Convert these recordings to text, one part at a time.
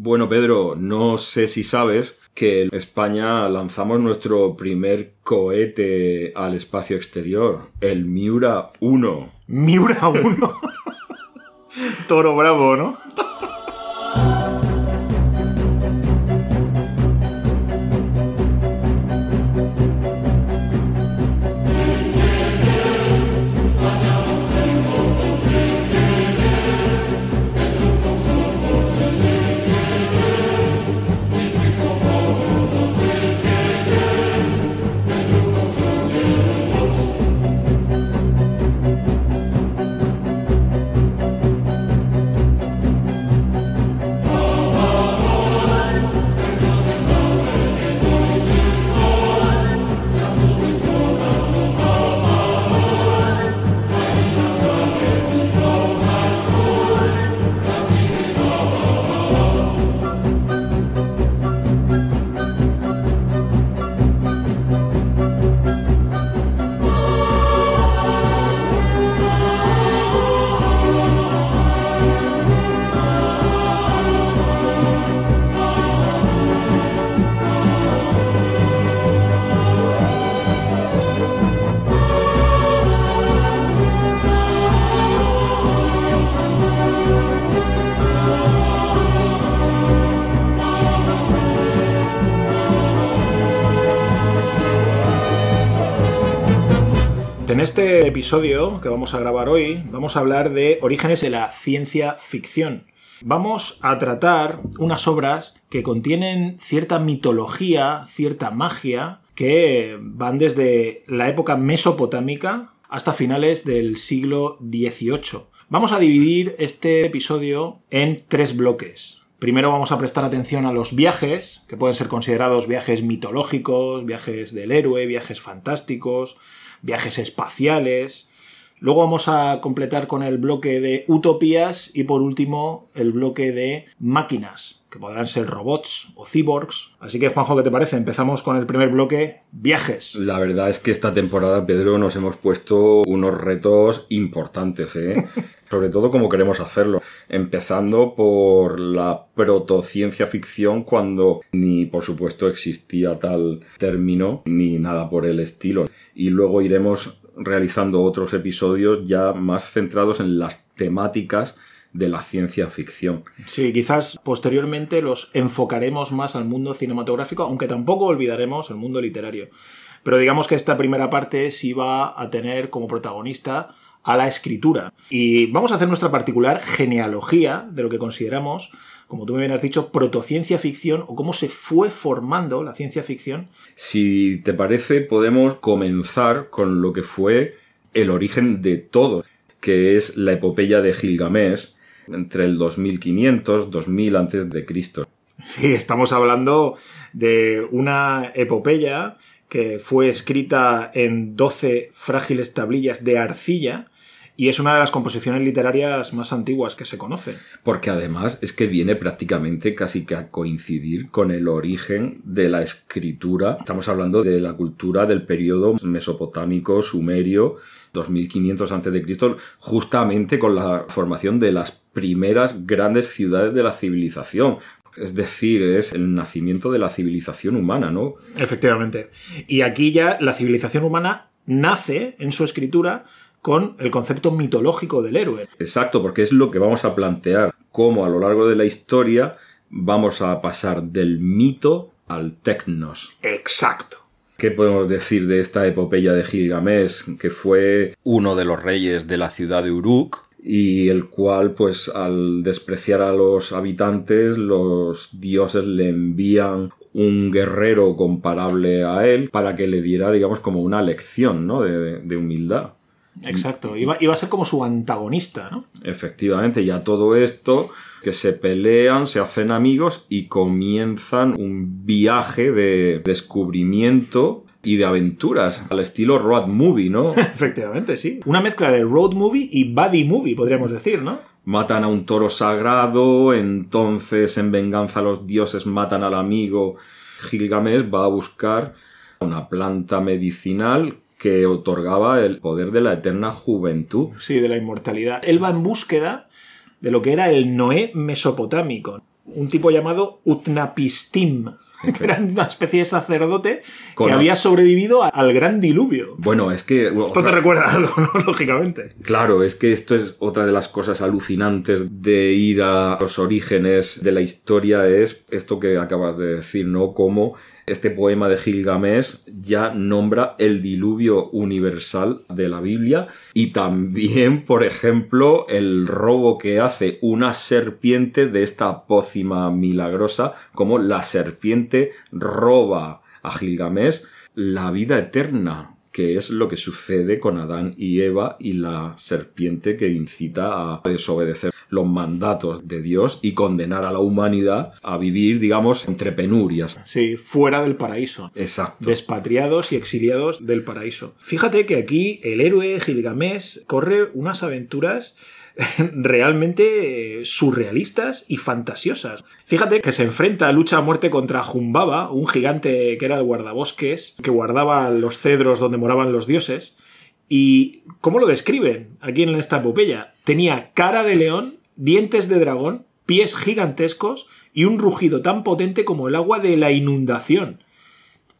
Bueno, Pedro, no sé si sabes que España lanzamos nuestro primer cohete al espacio exterior, el Miura 1. Miura 1. Toro bravo, ¿no? En este episodio que vamos a grabar hoy, vamos a hablar de orígenes de la ciencia ficción. Vamos a tratar unas obras que contienen cierta mitología, cierta magia, que van desde la época mesopotámica hasta finales del siglo XVIII. Vamos a dividir este episodio en tres bloques. Primero vamos a prestar atención a los viajes, que pueden ser considerados viajes mitológicos, viajes del héroe, viajes fantásticos, viajes espaciales. Luego vamos a completar con el bloque de utopías y por último el bloque de máquinas, que podrán ser robots o cyborgs. Así que Juanjo, ¿qué te parece? Empezamos con el primer bloque, viajes. La verdad es que esta temporada, Pedro, nos hemos puesto unos retos importantes, ¿eh? Sobre todo como queremos hacerlo. Empezando por la protociencia ficción cuando ni por supuesto existía tal término ni nada por el estilo. Y luego iremos realizando otros episodios ya más centrados en las temáticas de la ciencia ficción. Sí, quizás posteriormente los enfocaremos más al mundo cinematográfico, aunque tampoco olvidaremos el mundo literario. Pero digamos que esta primera parte sí va a tener como protagonista a la escritura. Y vamos a hacer nuestra particular genealogía de lo que consideramos, como tú me bien has dicho, protociencia ficción o cómo se fue formando la ciencia ficción. Si te parece, podemos comenzar con lo que fue el origen de todo, que es la epopeya de Gilgamesh entre el 2500 2000 antes de Cristo. Sí, estamos hablando de una epopeya que fue escrita en 12 frágiles tablillas de arcilla y es una de las composiciones literarias más antiguas que se conocen. Porque además es que viene prácticamente casi que a coincidir con el origen de la escritura. Estamos hablando de la cultura del periodo mesopotámico, sumerio, 2500 a.C., justamente con la formación de las primeras grandes ciudades de la civilización. Es decir, es el nacimiento de la civilización humana, ¿no? Efectivamente. Y aquí ya la civilización humana nace en su escritura con el concepto mitológico del héroe. Exacto, porque es lo que vamos a plantear, cómo a lo largo de la historia vamos a pasar del mito al tecnos. Exacto. ¿Qué podemos decir de esta epopeya de Gilgamesh, que fue uno de los reyes de la ciudad de Uruk, y el cual, pues, al despreciar a los habitantes, los dioses le envían un guerrero comparable a él para que le diera, digamos, como una lección, ¿no? De, de humildad. Exacto, iba, iba, a ser como su antagonista, ¿no? Efectivamente, ya todo esto, que se pelean, se hacen amigos y comienzan un viaje de descubrimiento y de aventuras, al estilo road movie, ¿no? Efectivamente, sí. Una mezcla de road movie y buddy movie, podríamos decir, ¿no? Matan a un toro sagrado, entonces en venganza los dioses matan al amigo. Gilgamesh va a buscar una planta medicinal que otorgaba el poder de la eterna juventud. Sí, de la inmortalidad. Él va en búsqueda de lo que era el Noé mesopotámico. un tipo llamado Utnapistim, que era una especie de sacerdote que había sobrevivido al gran diluvio. Bueno, es que... Esto te recuerda algo, ¿no? Lógicamente. Claro, es que esto es otra de las cosas alucinantes de ir a los orígenes de la historia, es esto que acabas de decir, ¿no? Como este poema de Gilgamesh ya nombra el diluvio universal de la Biblia y también, por ejemplo, el robo que hace una serpiente de esta pócima milagrosa, como la serpiente roba a Gilgamesh la vida eterna que es lo que sucede con Adán y Eva y la serpiente que incita a desobedecer los mandatos de Dios y condenar a la humanidad a vivir, digamos, entre penurias. Sí, fuera del paraíso. Exacto. Despatriados y exiliados del paraíso. Fíjate que aquí el héroe Gilgamesh corre unas aventuras realmente eh, surrealistas y fantasiosas. Fíjate que se enfrenta a lucha a muerte contra Jumbaba, un gigante que era el guardabosques, que guardaba los cedros donde moraban los dioses. ¿Y cómo lo describen aquí en esta epopeya? Tenía cara de león, dientes de dragón, pies gigantescos y un rugido tan potente como el agua de la inundación.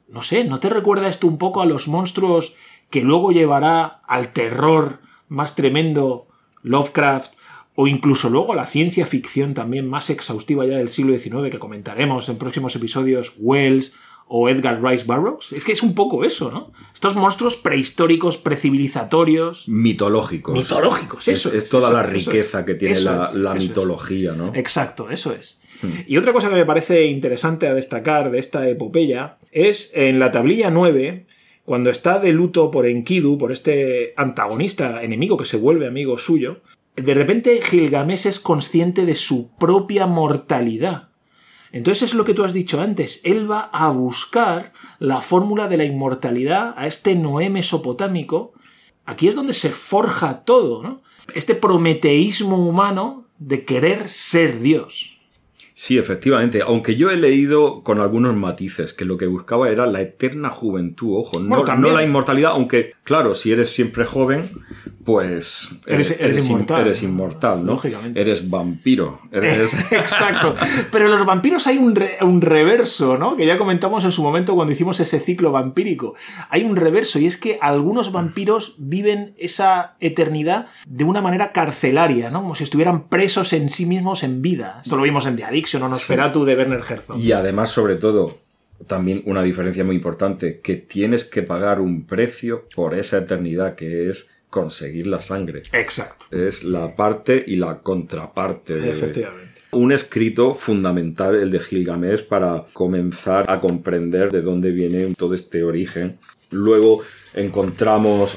No sé, ¿no te recuerda esto un poco a los monstruos que luego llevará al terror más tremendo Lovecraft o incluso luego la ciencia ficción también más exhaustiva ya del siglo XIX que comentaremos en próximos episodios, Wells o Edgar Rice Burroughs. Es que es un poco eso, ¿no? Estos monstruos prehistóricos, precivilizatorios. Mitológicos. Mitológicos, eso. Es, toda la riqueza que tiene la, mitología, ¿no? Exacto, eso es. Hmm. Y otra cosa que me parece interesante a destacar de esta epopeya es en la tablilla 9 cuando está de luto por Enkidu, por este antagonista enemigo que se vuelve amigo suyo, de repente Gilgamesh es consciente de su propia mortalidad. Entonces es lo que tú has dicho antes, él va a buscar la fórmula de la inmortalidad a este Noé mesopotámico. Aquí es donde se forja todo, ¿no? Este prometeísmo humano de querer ser Dios. Sí, efectivamente, aunque yo he leído con algunos matices que lo que buscaba era la eterna juventud, ojo, no, no la inmortalidad, aunque claro, si eres siempre joven, pues eres, inmortal. Eres inmortal, ¿no? Lógicamente. Eres vampiro. Eres... Exacto. Pero en los vampiros hay un, un reverso, ¿no? Que ya comentamos en su momento cuando hicimos ese ciclo vampírico. Hay un reverso y es que algunos vampiros viven esa eternidad de una manera carcelaria, ¿no? Como si estuvieran presos en sí mismos en vida. Esto lo vimos en The Addiction o Nosferatu de Werner Herzog. Y además, sobre todo, también una diferencia muy importante, que tienes que pagar un precio por esa eternidad que es conseguir la sangre. Exacto. Es la parte y la contraparte. De... Efectivamente. Un escrito fundamental, el de Gilgamesh, para comenzar a comprender de dónde viene todo este origen. Luego encontramos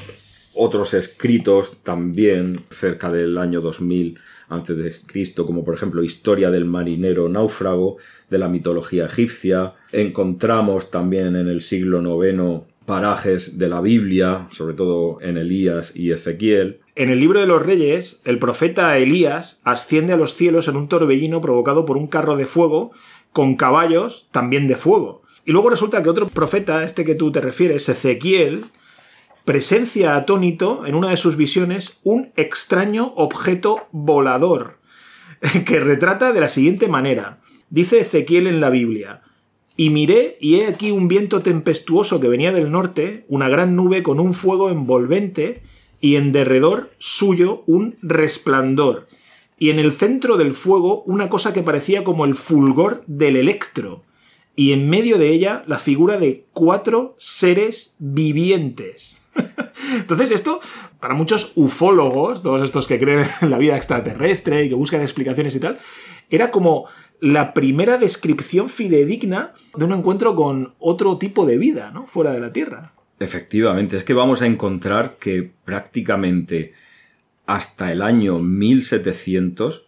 otros escritos también cerca del año 2000 antes de Cristo, como por ejemplo Historia del marinero náufrago de la mitología egipcia. Encontramos también en el siglo IX parajes de la Biblia, sobre todo en Elías y Ezequiel. En el libro de los reyes, el profeta Elías asciende a los cielos en un torbellino provocado por un carro de fuego con caballos también de fuego. Y luego resulta que otro profeta, este que tú te refieres, Ezequiel, presencia atónito en una de sus visiones un extraño objeto volador que retrata de la siguiente manera. Dice Ezequiel en la Biblia, y miré, y he aquí un viento tempestuoso que venía del norte, una gran nube con un fuego envolvente, y en derredor suyo un resplandor, y en el centro del fuego una cosa que parecía como el fulgor del electro, y en medio de ella la figura de cuatro seres vivientes. Entonces esto, para muchos ufólogos, todos estos que creen en la vida extraterrestre y que buscan explicaciones y tal, era como la primera descripción fidedigna de un encuentro con otro tipo de vida, ¿no? Fuera de la Tierra. Efectivamente, es que vamos a encontrar que prácticamente hasta el año 1700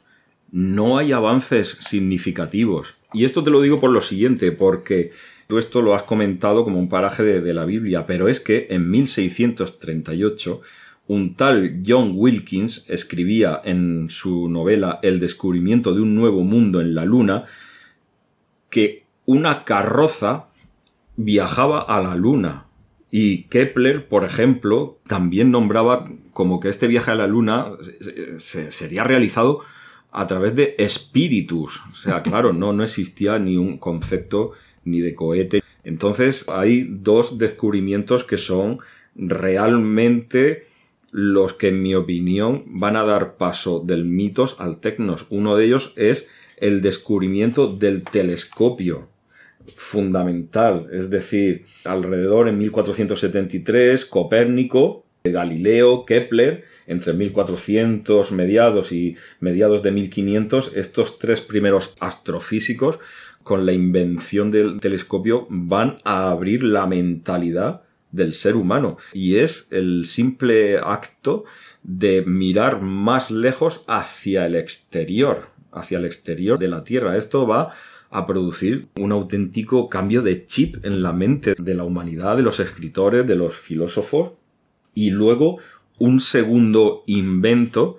no hay avances significativos. Y esto te lo digo por lo siguiente, porque tú esto lo has comentado como un paraje de, de la Biblia, pero es que en 1638 un tal John Wilkins escribía en su novela El descubrimiento de un nuevo mundo en la Luna que una carroza viajaba a la Luna. Y Kepler, por ejemplo, también nombraba como que este viaje a la Luna sería realizado a través de espíritus. O sea, claro, no, no existía ni un concepto ni de cohete. Entonces hay dos descubrimientos que son realmente los que en mi opinión van a dar paso del mitos al tecnos. Uno de ellos es el descubrimiento del telescopio fundamental, es decir, alrededor en 1473 Copérnico, Galileo, Kepler, entre 1400 mediados y mediados de 1500, estos tres primeros astrofísicos con la invención del telescopio van a abrir la mentalidad del ser humano y es el simple acto de mirar más lejos hacia el exterior, hacia el exterior de la Tierra. Esto va a producir un auténtico cambio de chip en la mente de la humanidad, de los escritores, de los filósofos, y luego un segundo invento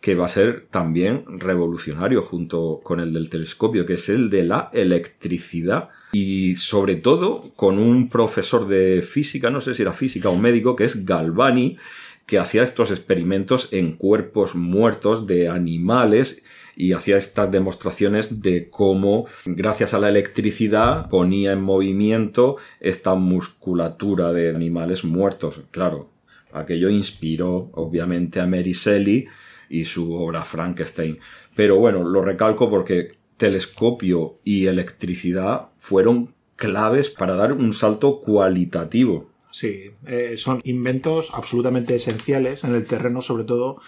que va a ser también revolucionario junto con el del telescopio, que es el de la electricidad. Y sobre todo con un profesor de física, no sé si era física o médico, que es Galvani, que hacía estos experimentos en cuerpos muertos de animales y hacía estas demostraciones de cómo, gracias a la electricidad, ponía en movimiento esta musculatura de animales muertos. Claro, aquello inspiró obviamente a Mary Shelley y su obra Frankenstein. Pero bueno, lo recalco porque telescopio y electricidad fueron claves para dar un salto cualitativo. Sí, eh, son inventos absolutamente esenciales en el terreno, sobre todo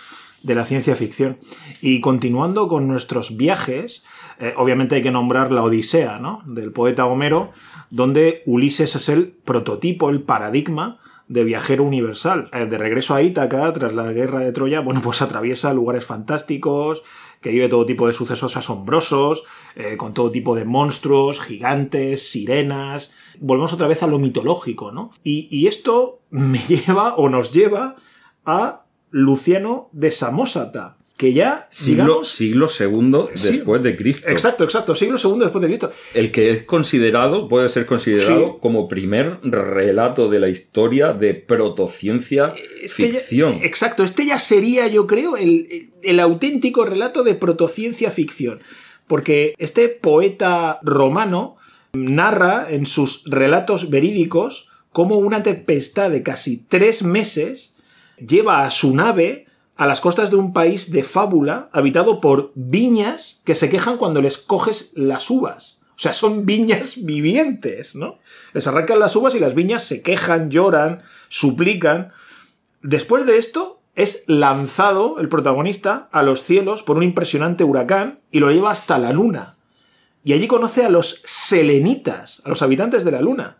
de la ciencia ficción. Y continuando con nuestros viajes, eh, obviamente hay que nombrar la Odisea, ¿no? Del poeta Homero, donde Ulises es el prototipo, el paradigma de viajero universal. Eh, de regreso a Ítaca, tras la guerra de Troya, bueno, pues atraviesa lugares fantásticos, que vive todo tipo de sucesos asombrosos, eh, con todo tipo de monstruos, gigantes, sirenas. Volvemos otra vez a lo mitológico, ¿no? y esto me lleva o nos lleva a Luciano de Samosata, que ya siglo, siglo segundo después de Cristo. Exacto, exacto, siglo segundo después de Cristo. El que es considerado, puede ser considerado como primer relato de la historia de protociencia este ficción. exacto, este ya sería, yo creo, el, el auténtico relato de protociencia ficción. Porque este poeta romano narra en sus relatos verídicos como una tempestad de casi tres meses lleva a su nave a las costas de un país de fábula habitado por viñas que se quejan cuando les coges las uvas. O sea, son viñas vivientes, ¿no? Les arrancan las uvas y las viñas se quejan, lloran, suplican. Después de esto, es lanzado el protagonista a los cielos por un impresionante huracán y lo lleva hasta la luna. Y allí conoce a los selenitas, a los habitantes de la luna.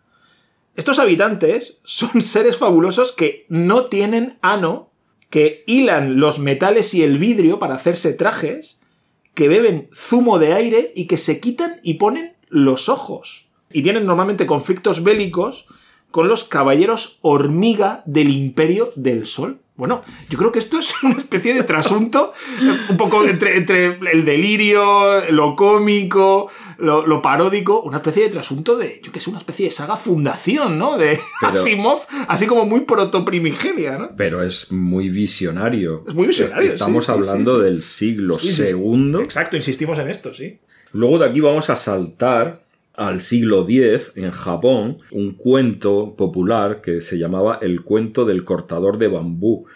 Estos habitantes son seres fabulosos que no tienen ano, que hilan los metales y el vidrio para hacerse trajes, que beben zumo de aire y que se quitan y ponen los ojos. Y tienen normalmente conflictos bélicos con los caballeros hormiga del imperio del sol. Bueno, yo creo que esto es una especie de trasunto, un poco entre, entre el delirio, lo cómico, lo, paródico, una especie de trasunto de, yo que sé, una especie de saga fundación, ¿no? De Asimov, así como muy protoprimigenia, ¿no? Pero es muy visionario. Es muy visionario. Estamos hablando del siglo segundo. Exacto, insistimos en esto, sí. Luego de aquí vamos a saltar al siglo X, en Japón, un cuento popular que se llamaba El cuento del cortador de bambú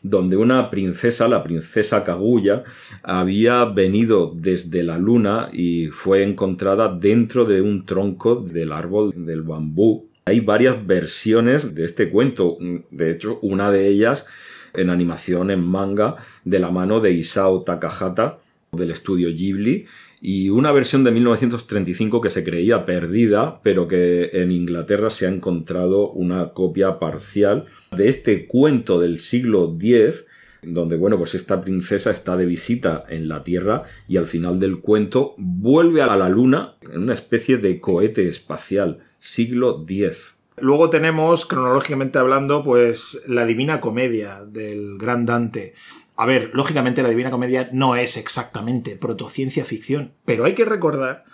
donde una princesa, la princesa Kaguya, había venido desde la luna y fue encontrada dentro de un tronco del árbol del bambú. Hay varias versiones de este cuento, de hecho una de ellas en animación en manga de la mano de Isao Takahata del estudio Ghibli y una versión de 1935 que se creía perdida, pero que en Inglaterra se ha encontrado una copia parcial de este cuento del siglo X, donde, bueno, pues esta princesa está de visita en la Tierra y al final del cuento vuelve a la Luna en una especie de cohete espacial, siglo X. Luego tenemos, cronológicamente hablando, pues la Divina Comedia del gran Dante. A ver, lógicamente la Divina Comedia no es exactamente protociencia ficción, pero hay que recordar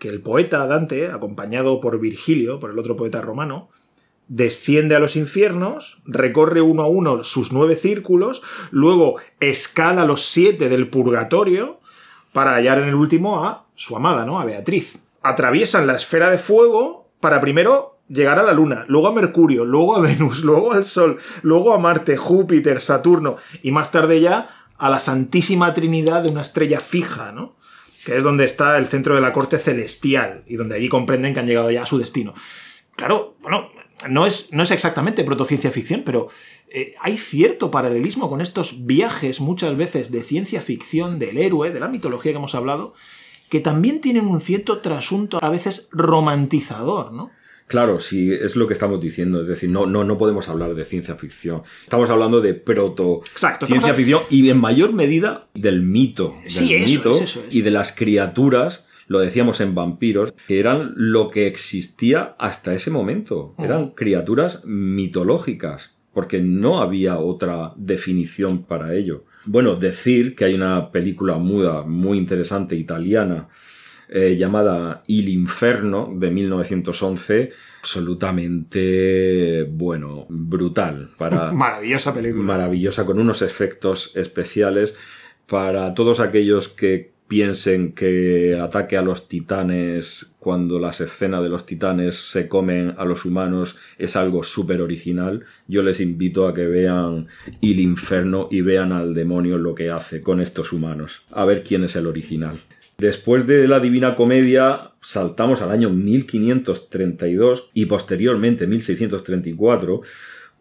que el poeta Dante, acompañado por Virgilio, por el otro poeta romano, desciende a los infiernos, recorre uno a uno sus nueve círculos, luego escala los siete del purgatorio, para hallar en el último a su amada, ¿no? A Beatriz. Atraviesan la esfera de fuego para primero llegar a la Luna, luego a Mercurio, luego a Venus, luego al Sol, luego a Marte, Júpiter, Saturno y más tarde ya a la Santísima Trinidad de una estrella fija, ¿no? Que es donde está el centro de la corte celestial y donde allí comprenden que han llegado ya a su destino. Claro, bueno, no es, no es exactamente protociencia ficción, pero eh, hay cierto paralelismo con estos viajes muchas veces de ciencia ficción, del héroe, de la mitología que hemos hablado, que también tienen un cierto trasunto a veces romantizador, ¿no? Claro, sí, es lo que estamos diciendo. Es decir, no, no, no podemos hablar de ciencia ficción. Estamos hablando de proto ciencia ficción y en mayor medida del mito. Del mito y de las criaturas lo decíamos en vampiros, que eran lo que existía hasta ese momento. Eran criaturas mitológicas, porque no había otra definición para ello. Bueno, decir que hay una película muda muy interesante italiana eh, llamada Il Inferno de 1911, absolutamente, bueno, brutal. Para, maravillosa película. Maravillosa, con unos efectos especiales para todos aquellos que piensen que ataque a los titanes cuando las escenas de los titanes se comen a los humanos es algo súper original. Yo les invito a que vean El Inferno y vean al demonio lo que hace con estos humanos. A ver quién es el original. Después de la Divina Comedia saltamos al año 1532 y posteriormente 1634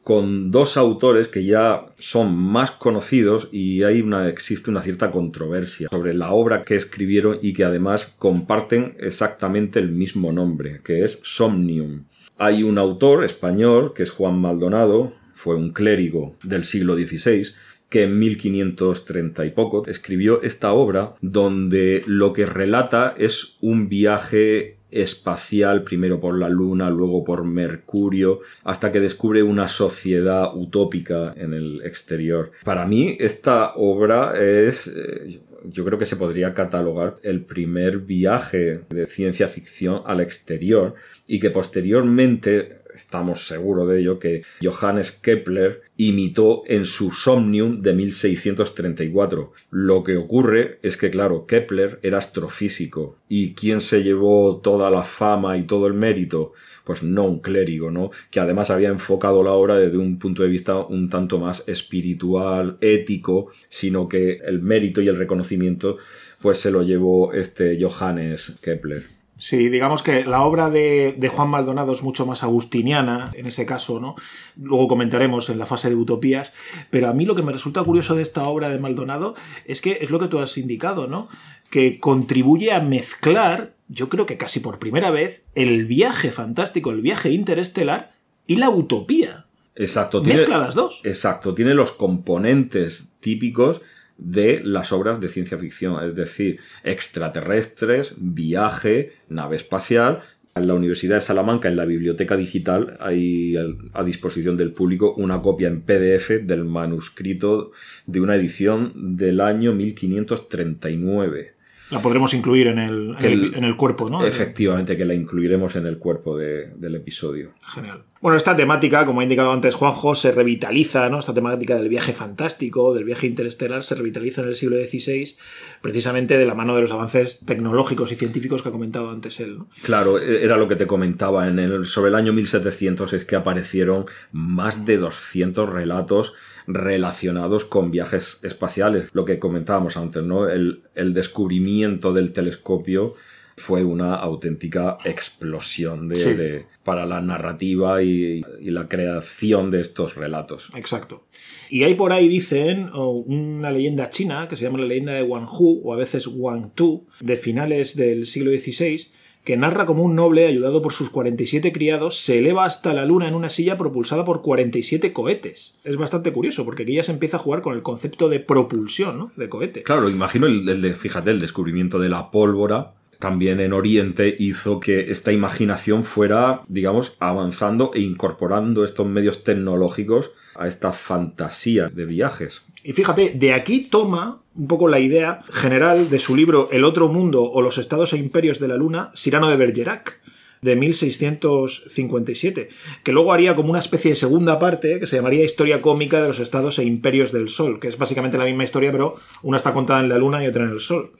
con dos autores que ya son más conocidos y hay una, existe una cierta controversia sobre la obra que escribieron y que además comparten exactamente el mismo nombre, que es Somnium. Hay un autor español, que es Juan Maldonado, fue un clérigo del siglo XVI, que en 1530 y poco escribió esta obra donde lo que relata es un viaje espacial, primero por la Luna, luego por Mercurio, hasta que descubre una sociedad utópica en el exterior. Para mí, esta obra es, eh, yo creo que se podría catalogar el primer viaje de ciencia ficción al exterior y que posteriormente estamos seguros de ello, que Johannes Kepler imitó en su Somnium de 1634. Lo que ocurre es que, claro, Kepler era astrofísico. ¿Y quién se llevó toda la fama y todo el mérito? Pues no un clérigo, ¿no? Que además había enfocado la obra desde un punto de vista un tanto más espiritual, ético, sino que el mérito y el reconocimiento pues se lo llevó este Johannes Kepler. Sí, digamos que la obra de, Juan Maldonado es mucho más agustiniana, en ese caso, ¿no? Luego comentaremos en la fase de utopías, pero a mí lo que me resulta curioso de esta obra de Maldonado es que es lo que tú has indicado, ¿no? Que contribuye a mezclar, yo creo que casi por primera vez, el viaje fantástico, el viaje interestelar y la utopía. Exacto. Mezcla las dos. Exacto, tiene los componentes típicos de las obras de ciencia ficción, es decir, extraterrestres, viaje, nave espacial. En la Universidad de Salamanca, en la biblioteca digital, hay a disposición del público una copia en PDF del manuscrito de una edición del año 1539. La podremos incluir en el, en el, cuerpo, ¿no? Efectivamente, que la incluiremos en el cuerpo del episodio. Genial. Bueno, esta temática, como ha indicado antes Juanjo, se revitaliza, ¿no? Esta temática del viaje fantástico, del viaje interestelar, se revitaliza en el siglo XVI, precisamente de la mano de los avances tecnológicos y científicos que ha comentado antes él. ¿no? Claro, e-, era lo que te comentaba. En el, sobre el año 1700 es que aparecieron más de 200 relatos relacionados con viajes espaciales. Lo que comentábamos antes, ¿no? El, el descubrimiento del telescopio fue una auténtica explosión de, para la narrativa y, la creación de estos relatos. Exacto. Y hay por ahí, dicen, una leyenda china que se llama la leyenda de Wang Hu o a veces Wang Tu, de finales del siglo XVI, que narra como un noble, ayudado por sus 47 criados, se eleva hasta la luna en una silla propulsada por 47 cohetes. Es bastante curioso, porque aquí ya se empieza a jugar con el concepto de propulsión, ¿no? De cohete. Claro, imagino, el fíjate, el descubrimiento de la pólvora también en Oriente hizo que esta imaginación fuera, digamos, avanzando e incorporando estos medios tecnológicos a esta fantasía de viajes. Y fíjate, de aquí toma un poco la idea general de su libro El otro mundo o los estados e imperios de la luna, Cyrano de Bergerac de 1657, que luego haría como una especie de segunda parte que se llamaría Historia cómica de los estados e imperios del Sol, que es básicamente la misma historia, pero una está contada en la Luna y otra en el Sol.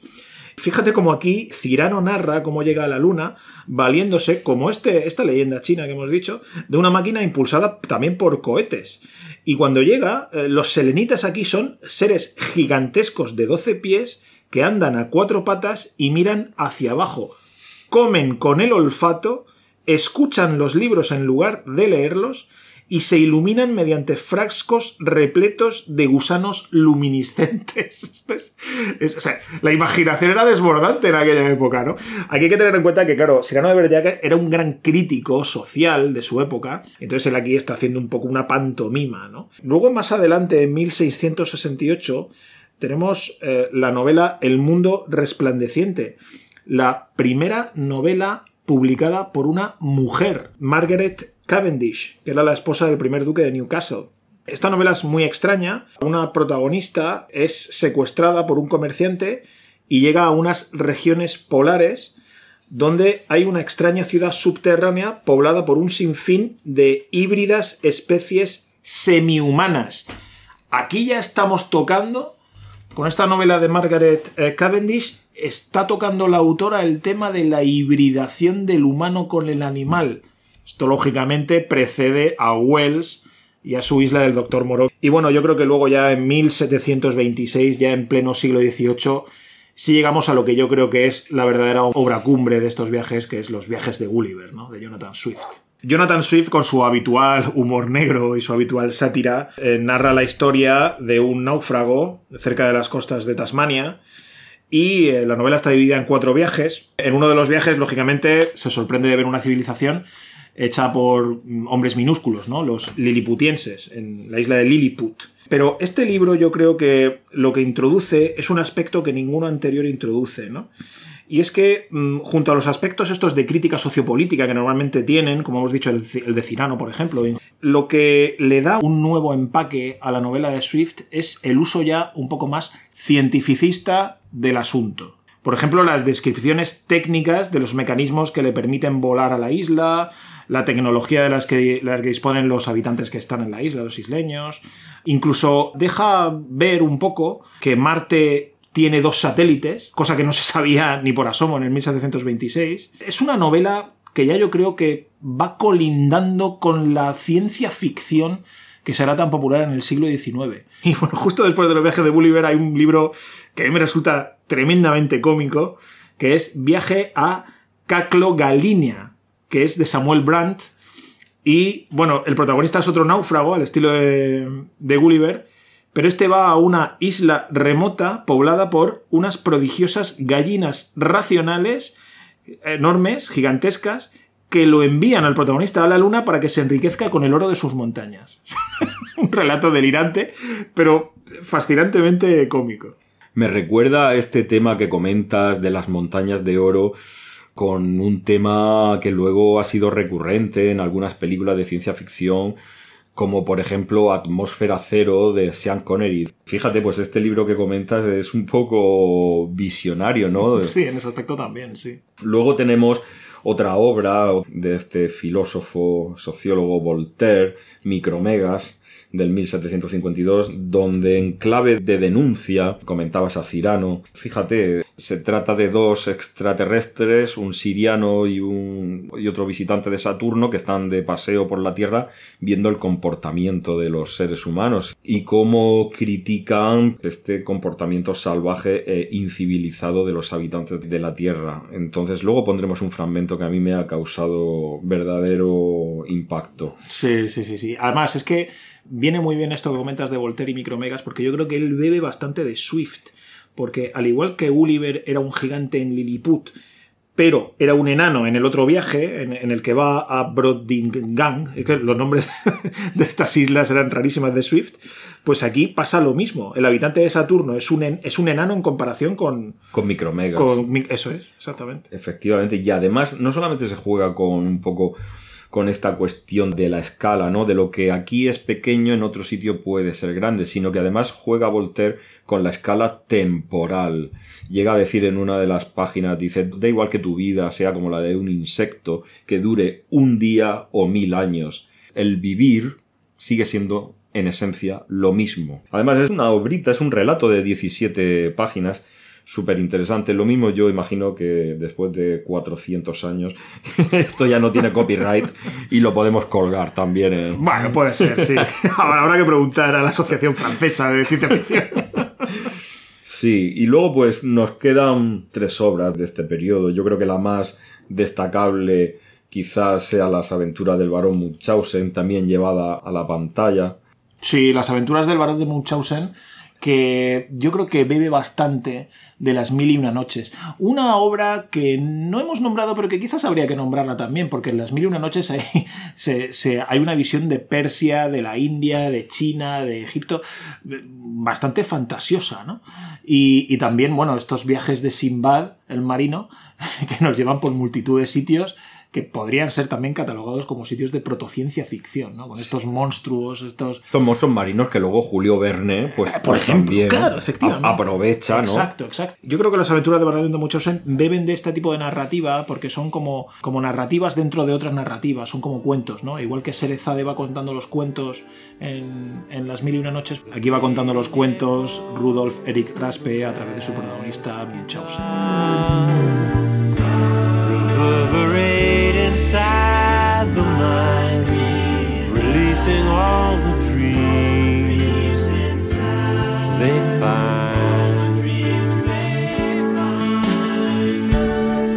Fíjate como aquí Cirano narra cómo llega a la Luna valiéndose, como este, esta leyenda china que hemos dicho, de una máquina impulsada también por cohetes. Y cuando llega, eh, los selenitas aquí son seres gigantescos de 12 pies que andan a cuatro patas y miran hacia abajo. Comen con el olfato, escuchan los libros en lugar de leerlos y se iluminan mediante frascos repletos de gusanos luminiscentes. o sea, la imaginación era desbordante en aquella época, ¿no? Aquí hay que tener en cuenta que, claro, Cyrano de Bergerac era un gran crítico social de su época, entonces él aquí está haciendo un poco una pantomima, ¿no? Luego, más adelante, en 1668, tenemos eh, la novela El mundo resplandeciente, la primera novela publicada por una mujer, Margaret Cavendish, que era la esposa del primer duque de Newcastle. Esta novela es muy extraña. Una protagonista es secuestrada por un comerciante y llega a unas regiones polares donde hay una extraña ciudad subterránea poblada por un sinfín de híbridas especies semihumanas. Aquí ya estamos tocando, con esta novela de Margaret eh, Cavendish, está tocando la autora el tema de la hibridación del humano con el animal. Esto lógicamente precede a Wells y a su isla del Doctor Moreau. Y bueno, yo creo que luego ya en 1726, ya en pleno siglo XVIII, sí llegamos a lo que yo creo que es la verdadera obra cumbre de estos viajes, que es los viajes de Gulliver, ¿no? De Jonathan Swift. Jonathan Swift, con su habitual humor negro y su habitual sátira, eh, narra la historia de un náufrago cerca de las costas de Tasmania. Y eh, la novela está dividida en cuatro viajes. En uno de los viajes, lógicamente, se sorprende de ver una civilización hecha por hombres minúsculos, ¿no? Los liliputienses, en la isla de Lilliput. Pero este libro yo creo que lo que introduce es un aspecto que ninguno anterior introduce, ¿no? Y es que, mm, junto a los aspectos estos de crítica sociopolítica que normalmente tienen, como hemos dicho el, de Cirano, por ejemplo, lo que le da un nuevo empaque a la novela de Swift es el uso ya un poco más cientificista del asunto. Por ejemplo, las descripciones técnicas de los mecanismos que le permiten volar a la isla, la tecnología de las que, las que disponen los habitantes que están en la isla, los isleños. Incluso deja ver un poco que Marte tiene dos satélites, cosa que no se sabía ni por asomo en el 1726. Es una novela que ya yo creo que va colindando con la ciencia ficción que será tan popular en el siglo XIX. Y bueno, justo después de los viajes de Gulliver hay un libro que a mí me resulta tremendamente cómico, que es Viaje a Caclo Galinia, que es de Samuel Brandt. Y bueno, el protagonista es otro náufrago, al estilo de, Gulliver, pero este va a una isla remota poblada por unas prodigiosas gallinas racionales, enormes, gigantescas, que lo envían al protagonista a la luna para que se enriquezca con el oro de sus montañas. Un relato delirante, pero fascinantemente cómico. Me recuerda a este tema que comentas de las montañas de oro con un tema que luego ha sido recurrente en algunas películas de ciencia ficción, como por ejemplo Atmósfera Cero de Sean Connery. Fíjate, pues este libro que comentas es un poco visionario, ¿no? Sí, en ese aspecto también, sí. Luego tenemos otra obra de este filósofo, sociólogo Voltaire, Micromegas, del 1752, donde en clave de denuncia, comentabas a Cirano, fíjate, se trata de dos extraterrestres, un siriano y, un, y otro visitante de Saturno, que están de paseo por la Tierra viendo el comportamiento de los seres humanos y cómo critican este comportamiento salvaje e incivilizado de los habitantes de la Tierra. Entonces luego pondremos un fragmento que a mí me ha causado verdadero impacto. Sí, sí, sí, sí. Además es que viene muy bien esto que comentas de Voltaire y Micromegas, porque yo creo que él bebe bastante de Swift. Porque al igual que Gulliver era un gigante en Lilliput, pero era un enano en el otro viaje, en, el que va a Brodingang, que los nombres de estas islas eran rarísimas de Swift, pues aquí pasa lo mismo. El habitante de Saturno es un, es un enano en comparación con... Con Micromegas. eso es, exactamente. Efectivamente. Y además, no solamente se juega con un poco con esta cuestión de la escala, ¿no? De lo que aquí es pequeño, en otro sitio puede ser grande, sino que además juega Voltaire con la escala temporal. Llega a decir en una de las páginas, dice, da igual que tu vida sea como la de un insecto, que dure un día o mil años. El vivir sigue siendo en esencia lo mismo. Además es una obrita, es un relato de 17 páginas, súper interesante. Lo mismo yo imagino que después de 400 años esto ya no tiene copyright y lo podemos colgar también. En... Bueno, puede ser, sí. Ahora habrá que preguntar a la Asociación Francesa de Ciencia Ficción. Sí, y luego pues nos quedan tres obras de este periodo. Yo creo que la más destacable quizás sea Las aventuras del barón Munchausen, también llevada a la pantalla. Sí, Las aventuras del barón de Munchausen, que yo creo que bebe bastante de las mil y una noches. Una obra que no hemos nombrado, pero que quizás habría que nombrarla también, porque en las mil y una noches hay, una visión de Persia, de la India, de China, de Egipto, bastante fantasiosa, ¿no? Y, y también, bueno, estos viajes de Simbad, el marino, que nos llevan por multitud de sitios que podrían ser también catalogados como sitios de protociencia ficción, ¿no? Con estos monstruos, estos... Estos monstruos marinos que luego Julio Verne, pues, eh, por ejemplo, claro, efectivamente. aprovecha, ¿no? Exacto, exacto. Yo creo que las aventuras de Bernardo de Munchausen beben de este tipo de narrativa porque son como, como narrativas dentro de otras narrativas, son como cuentos, ¿no? Igual que Serezade va contando los cuentos en, en Las Mil y Una Noches, aquí va contando los cuentos Rudolf Eric Raspe a través de su protagonista Munchausen. Inside the mind, releasing all the dreams they find.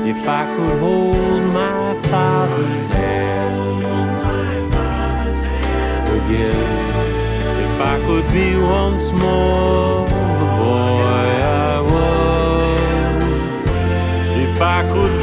If I could hold my father's hand again, if I could be once more the boy I was, if I could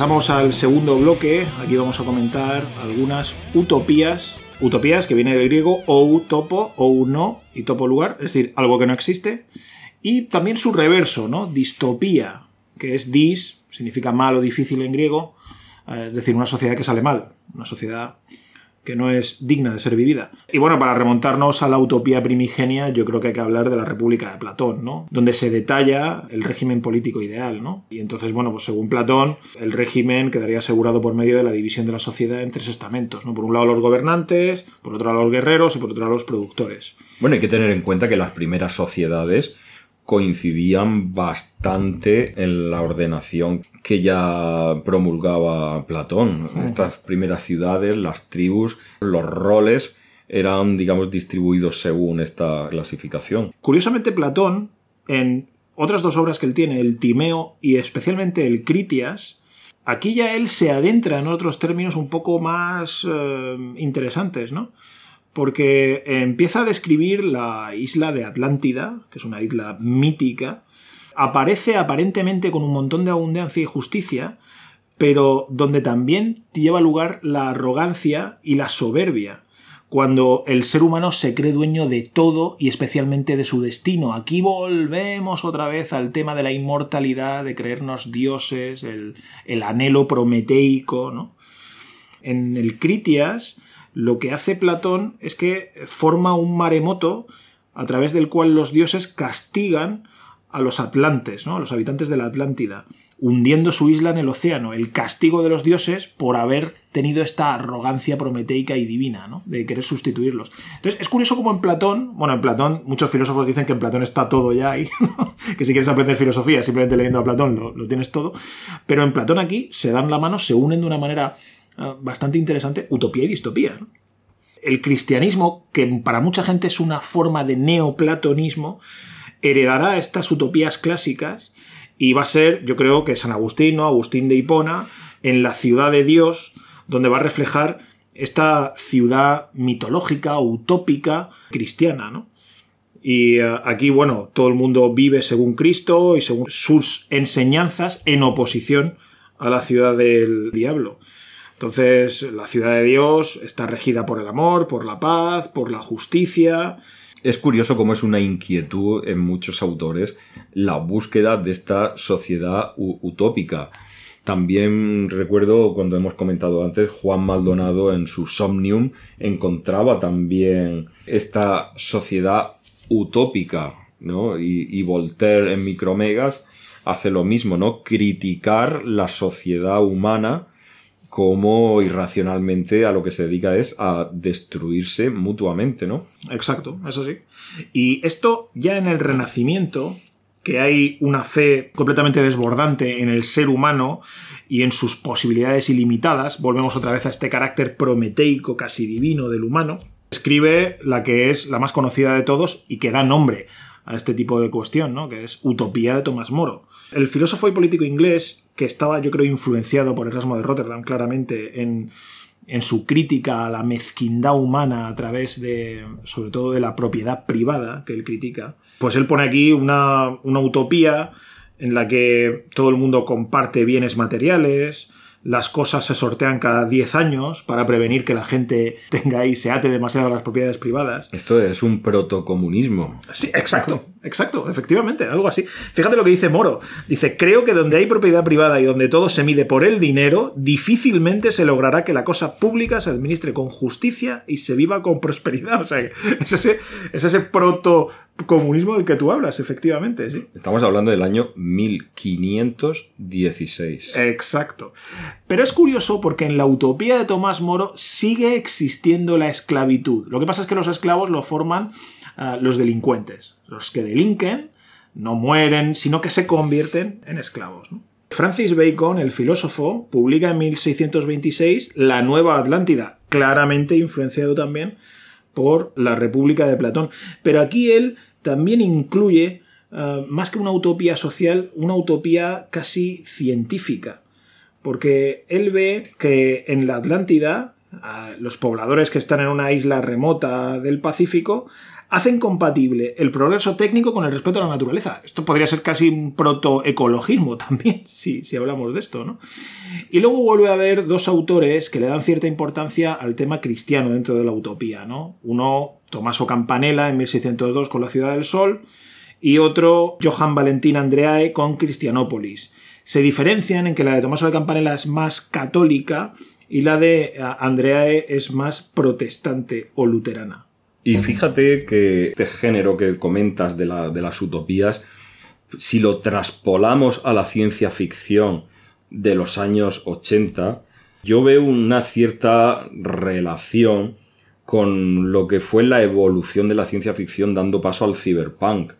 al segundo bloque. Aquí vamos a comentar algunas utopías. Utopías que viene del griego ou topo, ou no y topo lugar, es decir, algo que no existe. Y también su reverso, ¿no? Distopía, que es dis, significa mal o difícil en griego, eh, es decir, una sociedad que sale mal, una sociedad que no es digna de ser vivida. Y bueno, para remontarnos a la utopía primigenia, yo creo que hay que hablar de la República de Platón, ¿no? Donde se detalla el régimen político ideal, ¿no? Y entonces, bueno, pues según Platón, el régimen quedaría asegurado por medio de la división de la sociedad en tres estamentos, ¿no? Por un lado los gobernantes, por otro lado los guerreros y por otro lado los productores. Bueno, hay que tener en cuenta que las primeras sociedades coincidían bastante en la ordenación que ya promulgaba Platón. Estas primeras ciudades, las tribus, los roles eran, digamos, distribuidos según esta clasificación. Curiosamente, Platón, en otras dos obras que él tiene, el Timeo y especialmente el Critias, aquí ya él se adentra en otros términos un poco más eh, interesantes, ¿no? Porque empieza a describir la isla de Atlántida, que es una isla mítica, aparece aparentemente con un montón de abundancia y justicia, pero donde también lleva lugar la arrogancia y la soberbia, cuando el ser humano se cree dueño de todo y especialmente de su destino. Aquí volvemos otra vez al tema de la inmortalidad, de creernos dioses, el, el anhelo prometeico, ¿no? En el Critias, lo que hace Platón es que forma un maremoto a través del cual los dioses castigan a los atlantes, ¿no? a los habitantes de la Atlántida. hundiendo su isla en el océano, el castigo de los dioses por haber tenido esta arrogancia prometeica y divina, ¿no? De querer sustituirlos. Entonces, es curioso como en Platón, bueno, en Platón, muchos filósofos dicen que en Platón está todo ya ahí, que si quieres aprender filosofía, simplemente leyendo a Platón lo, tienes todo, pero en Platón aquí se dan la mano, se unen de una manera bastante interesante, utopía y distopía, El cristianismo, que para mucha gente es una forma de neoplatonismo, heredará estas utopías clásicas y va a ser, yo creo que San Agustín, ¿no? Agustín de Hipona, en la ciudad de Dios, donde va a reflejar esta ciudad mitológica, utópica, cristiana, ¿no? Y eh, aquí, bueno, todo el mundo vive según Cristo y según sus enseñanzas en oposición a la ciudad del diablo. Entonces, la ciudad de Dios está regida por el amor, por la paz, por la justicia, es curioso cómo es una inquietud en muchos autores la búsqueda de esta sociedad utópica. También recuerdo cuando hemos comentado antes, Juan Maldonado en su Somnium encontraba también esta sociedad utópica, ¿no? Y, y Voltaire en Micromegas hace lo mismo, ¿no? Criticar la sociedad humana cómo irracionalmente a lo que se dedica es a destruirse mutuamente, ¿no? Exacto, eso sí. Y esto ya en el Renacimiento, que hay una fe completamente desbordante en el ser humano y en sus posibilidades ilimitadas, volvemos otra vez a este carácter prometeico, casi divino del humano, escribe la que es la más conocida de todos y que da nombre a este tipo de cuestión, ¿no? que es Utopía de Tomás Moro. El filósofo y político inglés que estaba, yo creo, influenciado por Erasmo de Rotterdam claramente en, su crítica a la mezquindad humana a través de, sobre todo, de la propiedad privada que él critica, pues él pone aquí una, una utopía en la que todo el mundo comparte bienes materiales, las cosas se sortean cada 10 años para prevenir que la gente tenga y se ate demasiado a las propiedades privadas. Esto es un protocomunismo. Sí, exacto, exacto, efectivamente, algo así. Fíjate lo que dice Moro. Dice, creo que donde hay propiedad privada y donde todo se mide por el dinero, difícilmente se logrará que la cosa pública se administre con justicia y se viva con prosperidad. O sea, es ese, es ese proto comunismo del que tú hablas, efectivamente, sí. Estamos hablando del año 1516. Exacto. Pero es curioso porque en la utopía de Tomás Moro sigue existiendo la esclavitud. Lo que pasa es que los esclavos lo forman ah, los delincuentes. Los que delinquen no mueren, sino que se convierten en esclavos. Francis Bacon, el filósofo, publica en 1626 La Nueva Atlántida, claramente influenciado también por la República de Platón. Pero aquí él también incluye, eh, más que una utopía social, una utopía casi científica. Porque él ve que en la Atlántida, los pobladores que están en una isla remota del Pacífico, hacen compatible el progreso técnico con el respeto a la naturaleza. Esto podría ser casi un protoecologismo también, si, si hablamos de esto, ¿no? Y luego vuelve a haber dos autores que le dan cierta importancia al tema cristiano dentro de la utopía, ¿no? Uno, Tommaso Campanella en 1602 con La Ciudad del Sol, y otro, Johann Valentín Andreae con Cristianópolis. Se diferencian en que la de Tommaso de Campanella es más católica y la de Andreae es más protestante o luterana. Y fíjate que este género que comentas de, la, de las utopías, si lo traspolamos a la ciencia ficción de los años 80, yo veo una cierta relación con lo que fue la evolución de la ciencia ficción dando paso al cyberpunk.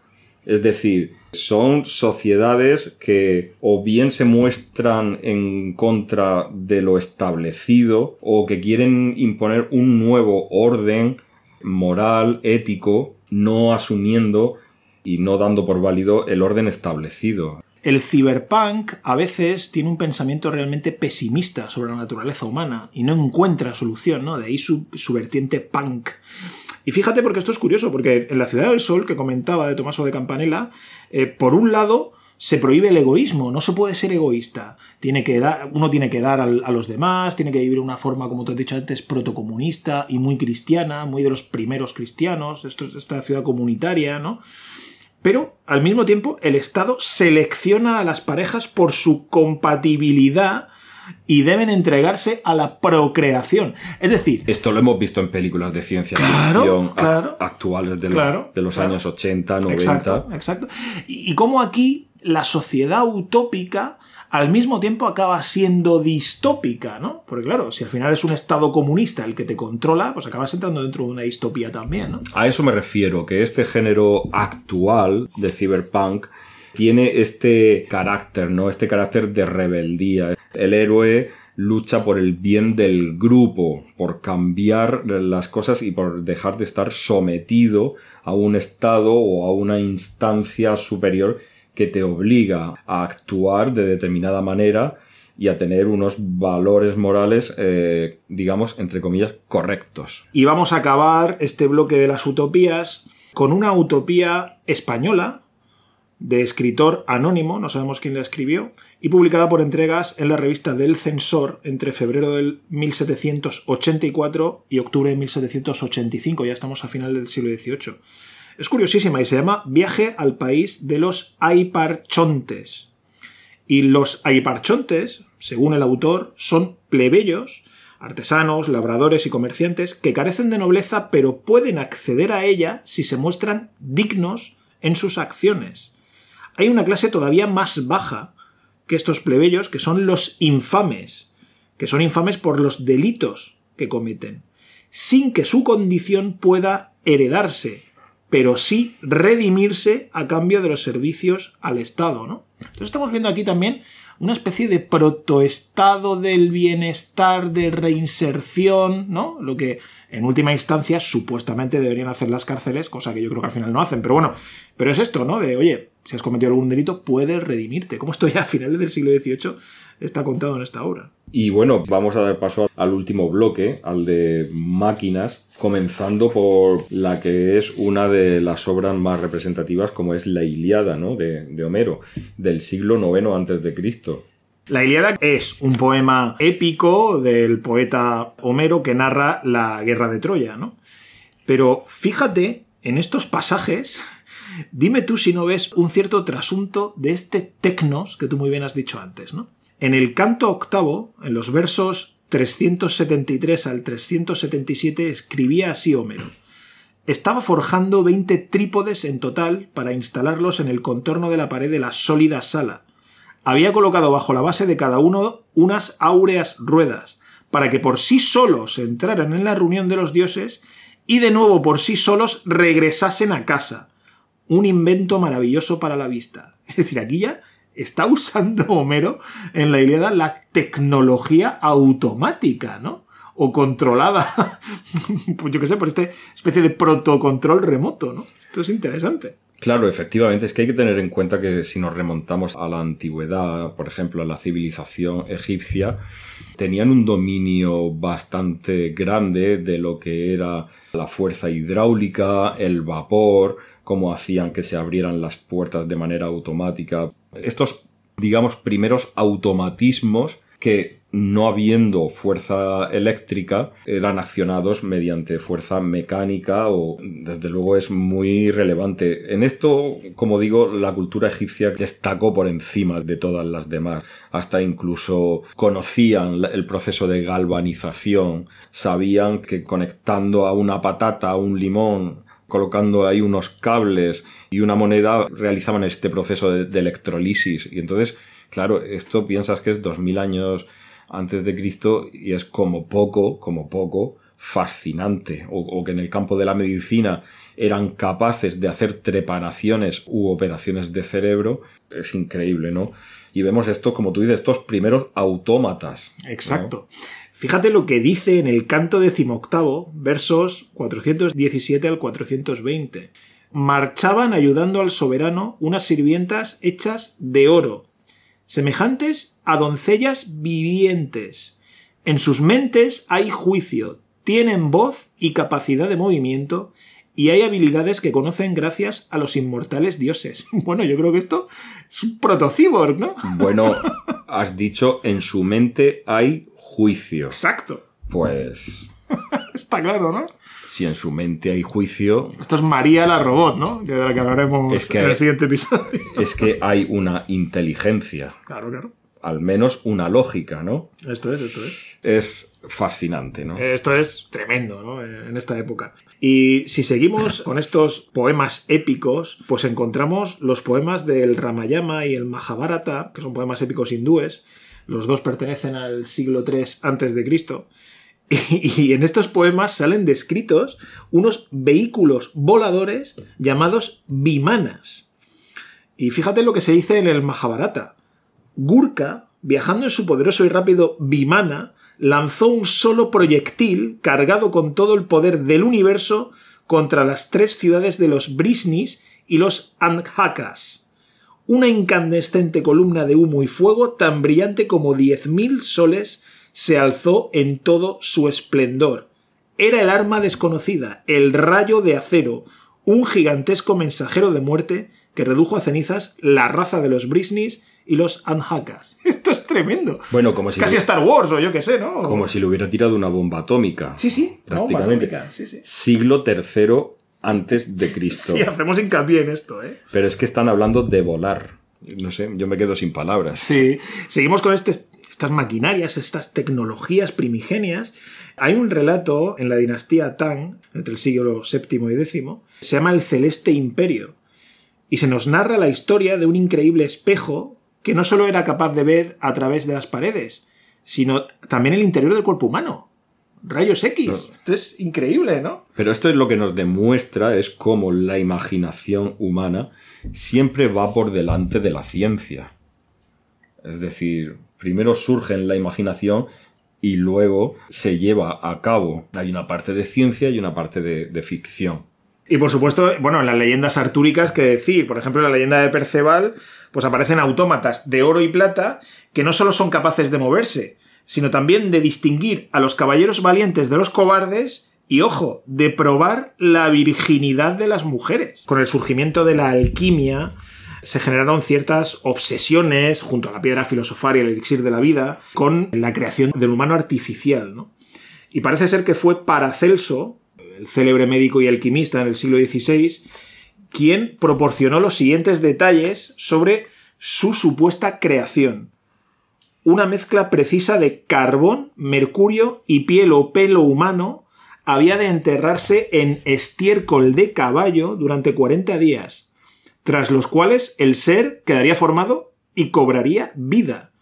Es decir, son sociedades que o bien se muestran en contra de lo establecido o que quieren imponer un nuevo orden moral, ético, no asumiendo y no dando por válido el orden establecido. El cyberpunk a veces tiene un pensamiento realmente pesimista sobre la naturaleza humana y no encuentra solución, ¿no? De ahí su, vertiente punk. Y fíjate porque esto es curioso, porque en la Ciudad del Sol que comentaba de Tomaso de Campanella, eh, por un lado se prohíbe el egoísmo, no se puede ser egoísta. Tiene que dar, uno tiene que dar a los demás, tiene que vivir una forma, como te he dicho antes, protocomunista y muy cristiana, muy de los primeros cristianos, esto, esta ciudad comunitaria, ¿no? Pero, al mismo tiempo, el Estado selecciona a las parejas por su compatibilidad y deben entregarse a la procreación. Es decir... Esto lo hemos visto en películas de ciencia ficción actuales de, los años 80, 90. Exacto, exacto. Y, y cómo aquí la sociedad utópica al mismo tiempo acaba siendo distópica, ¿no? Porque claro, si al final es un estado comunista el que te controla, pues acabas entrando dentro de una distopía también, ¿no? A eso me refiero, que este género actual de cyberpunk tiene este carácter, ¿no? Este carácter de rebeldía. El héroe lucha por el bien del grupo, por cambiar las cosas y por dejar de estar sometido a un estado o a una instancia superior que te obliga a actuar de determinada manera y a tener unos valores morales, eh, digamos, entre comillas, correctos. Y vamos a acabar este bloque de las utopías con una utopía española de escritor anónimo, no sabemos quién la escribió, y publicada por entregas en la revista del Censor entre febrero del 1784 y octubre de 1785, ya estamos a final del siglo XVIII. Es curiosísima y se llama Viaje al país de los Aiparchontes. Y los Aiparchontes, según el autor, son plebeyos, artesanos, labradores y comerciantes que carecen de nobleza pero pueden acceder a ella si se muestran dignos en sus acciones. Hay una clase todavía más baja que estos plebeyos, que son los infames, que son infames por los delitos que cometen, sin que su condición pueda heredarse, pero sí redimirse a cambio de los servicios al Estado, ¿no? Entonces estamos viendo aquí también una especie de protoestado del bienestar, de reinserción, ¿no? Lo que en última instancia supuestamente deberían hacer las cárceles, cosa que yo creo que al final no hacen. Pero bueno, pero es esto, ¿no? De, oye, si has cometido algún delito, puedes redimirte. Como esto ya a finales del siglo XVIII está contado en esta obra. Y bueno, vamos a dar paso al último bloque, al de máquinas, comenzando por la que es una de las obras más representativas, como es la Iliada, ¿no? De, Homero, del siglo IX antes de Cristo. La Iliada es un poema épico del poeta Homero que narra la guerra de Troya, ¿no? Pero fíjate en estos pasajes, dime tú si no ves un cierto trasunto de este tecnos que tú muy bien has dicho antes, ¿no? En el canto octavo, en los versos 373 al 377, escribía así Homero. Estaba forjando 20 trípodes en total para instalarlos en el contorno de la pared de la sólida sala. Había colocado bajo la base de cada uno unas áureas ruedas, para que por sí solos entraran en la reunión de los dioses y de nuevo por sí solos regresasen a casa. Un invento maravilloso para la vista. Es decir, aquí ya está usando Homero en la Ilíada la tecnología automática, ¿no? O controlada, pues yo qué sé, por esta especie de protocontrol remoto, ¿no? Esto es interesante. Claro, efectivamente, es que hay que tener en cuenta que si nos remontamos a la antigüedad, por ejemplo, a la civilización egipcia, tenían un dominio bastante grande de lo que era la fuerza hidráulica, el vapor, cómo hacían que se abrieran las puertas de manera automática. Estos, digamos, primeros automatismos que no habiendo fuerza eléctrica, eran accionados mediante fuerza mecánica o desde luego es muy relevante. En esto, como digo, la cultura egipcia destacó por encima de todas las demás. Hasta incluso conocían el proceso de galvanización, sabían que conectando a una patata, a un limón, colocando ahí unos cables y una moneda, realizaban este proceso de, electrolisis. Y entonces, claro, esto piensas que es 2000 años antes de Cristo y es como poco, como poco, fascinante. O, que en el campo de la medicina eran capaces de hacer trepanaciones u operaciones de cerebro, es increíble, ¿no? Y vemos esto, como tú dices, estos primeros autómatas. Exacto. Fíjate lo que dice en el canto decimoctavo, versos 417 al 420. Marchaban ayudando al soberano unas sirvientas hechas de oro, semejantes a doncellas vivientes. En sus mentes hay juicio, tienen voz y capacidad de movimiento, y hay habilidades que conocen gracias a los inmortales dioses. Bueno, yo creo que esto es un protocyborg, ¿no? Bueno, has dicho en su mente hay juicio. Exacto. Pues. Está claro, ¿no? Si en su mente hay juicio. Esto es María la robot, ¿no? Que de la que hablaremos Es que- en el siguiente episodio. Es que hay una inteligencia. Claro, claro. Al menos una lógica, ¿no? Esto es, esto es. Es fascinante, ¿no? Esto es tremendo, ¿no? En esta época. Y si seguimos con estos poemas épicos, pues encontramos los poemas del Ramayana y el Mahabharata, que son poemas épicos hindúes. Los dos pertenecen al siglo III antes de Cristo. Y en estos poemas salen descritos unos vehículos voladores llamados vimanas. Y fíjate lo que se dice en el Mahabharata. Gurka, viajando en su poderoso y rápido Vimana, lanzó un solo proyectil cargado con todo el poder del universo contra las tres ciudades de los Brisnis y los Andhakas. Una incandescente columna de humo y fuego tan brillante como diez mil soles se alzó en todo su esplendor. Era el arma desconocida, el rayo de acero, un gigantesco mensajero de muerte que redujo a cenizas la raza de los Brisnis y los Anhakas. Esto es tremendo. Bueno, como si Casi lo- Star Wars o yo qué sé, ¿no? como si le hubiera tirado una bomba atómica. Sí, sí. prácticamente. atómica, Sí, sí. Siglo III antes de Cristo. Sí, hacemos hincapié en esto, ¿eh? Pero es que están hablando de volar. No sé, yo me quedo sin palabras. Sí. Seguimos con este- estas maquinarias, estas tecnologías primigenias. Hay un relato en la dinastía Tang, entre el siglo VII y X, se llama El Celeste Imperio. Y se nos narra la historia de un increíble espejo que no solo era capaz de ver a través de las paredes, sino también el interior del cuerpo humano. Rayos X. No. Esto es increíble, ¿no? Pero esto es lo que nos demuestra es cómo la imaginación humana siempre va por delante de la ciencia. Es decir, primero surge en la imaginación y luego se lleva a cabo. Hay una parte de ciencia y una parte de, de ficción. Y por supuesto, bueno, en las leyendas artúricas, que decir, por ejemplo, en la leyenda de Perceval, pues aparecen autómatas de oro y plata que no solo son capaces de moverse, sino también de distinguir a los caballeros valientes de los cobardes y, ojo, de probar la virginidad de las mujeres. Con el surgimiento de la alquimia se generaron ciertas obsesiones junto a la piedra filosofal y el elixir de la vida con la creación del humano artificial, ¿no? Y parece ser que fue Paracelso, el célebre médico y alquimista en el siglo XVI, quien proporcionó los siguientes detalles sobre su supuesta creación. Una mezcla precisa de carbón, mercurio y piel o pelo humano había de enterrarse en estiércol de caballo durante 40 días, tras los cuales el ser quedaría formado y cobraría vida.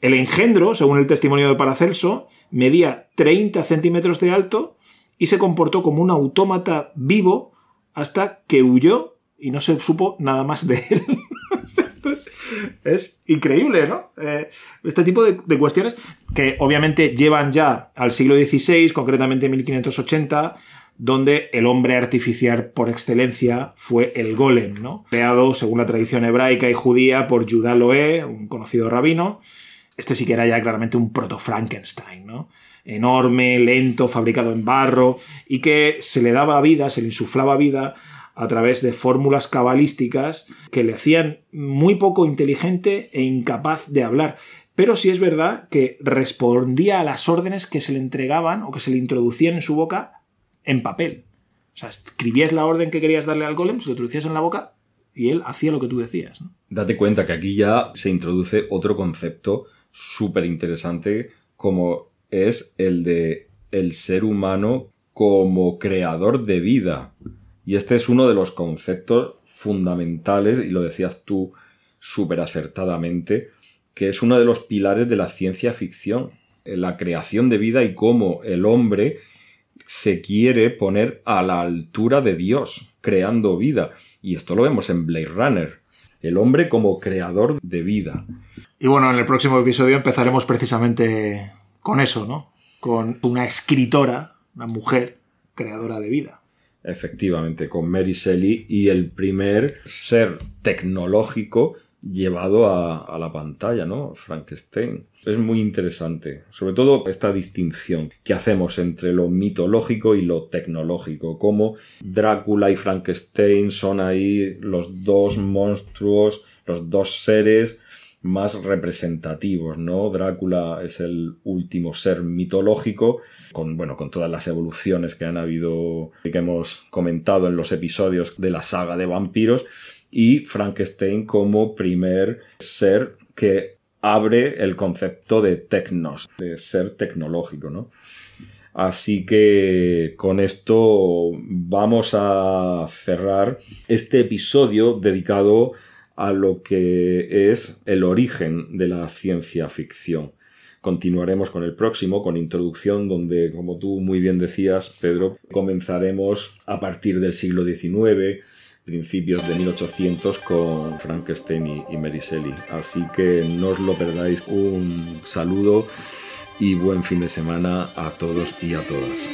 El engendro, según el testimonio de Paracelso, medía 30 centímetros de alto y se comportó como un autómata vivo hasta que huyó y no se supo nada más de él. Es increíble, ¿no? Eh, este tipo de, de cuestiones que obviamente llevan ya al siglo XVI, concretamente 1580, donde el hombre artificial por excelencia fue el golem, ¿no? Creado, según la tradición hebraica y judía, por Judá Loé, un conocido rabino. Este sí que era ya claramente un proto-Frankenstein, ¿no? Enorme, lento, fabricado en barro, y que se le daba vida, se le insuflaba vida a través de fórmulas cabalísticas que le hacían muy poco inteligente e incapaz de hablar. Pero sí es verdad que respondía a las órdenes que se le entregaban o que se le introducían en su boca en papel. O sea, escribías la orden que querías darle al golem, se lo introducías en la boca y él hacía lo que tú decías. Date cuenta que aquí ya se introduce otro concepto súper interesante como es el de el ser humano como creador de vida. Y este es uno de los conceptos fundamentales, y lo decías tú súper acertadamente, que es uno de los pilares de la ciencia ficción. La creación de vida y cómo el hombre se quiere poner a la altura de Dios, creando vida. Y esto lo vemos en Blade Runner. El hombre como creador de vida. Y bueno, en el próximo episodio empezaremos precisamente con eso, ¿no? Con una escritora, una mujer creadora de vida. Efectivamente, con Mary Shelley y el primer ser tecnológico llevado a, la pantalla, ¿no? Frankenstein. Es muy interesante, sobre todo esta distinción que hacemos entre lo mitológico y lo tecnológico, como Drácula y Frankenstein son ahí los dos monstruos, los dos seres más representativos, ¿no? Drácula es el último ser mitológico, con, bueno, con todas las evoluciones que han habido, que hemos comentado en los episodios de la saga de vampiros, y Frankenstein como primer ser que abre el concepto de tecnos, de ser tecnológico, ¿no? Así que con esto vamos a cerrar este episodio dedicado a lo que es el origen de la ciencia ficción. Continuaremos con el próximo, con introducción, donde, como tú muy bien decías, Pedro, comenzaremos a partir del siglo XIX, principios de 1800 con Frankenstein y Mary Shelley. Así que no os lo perdáis. Un saludo y buen fin de semana a todos y a todas.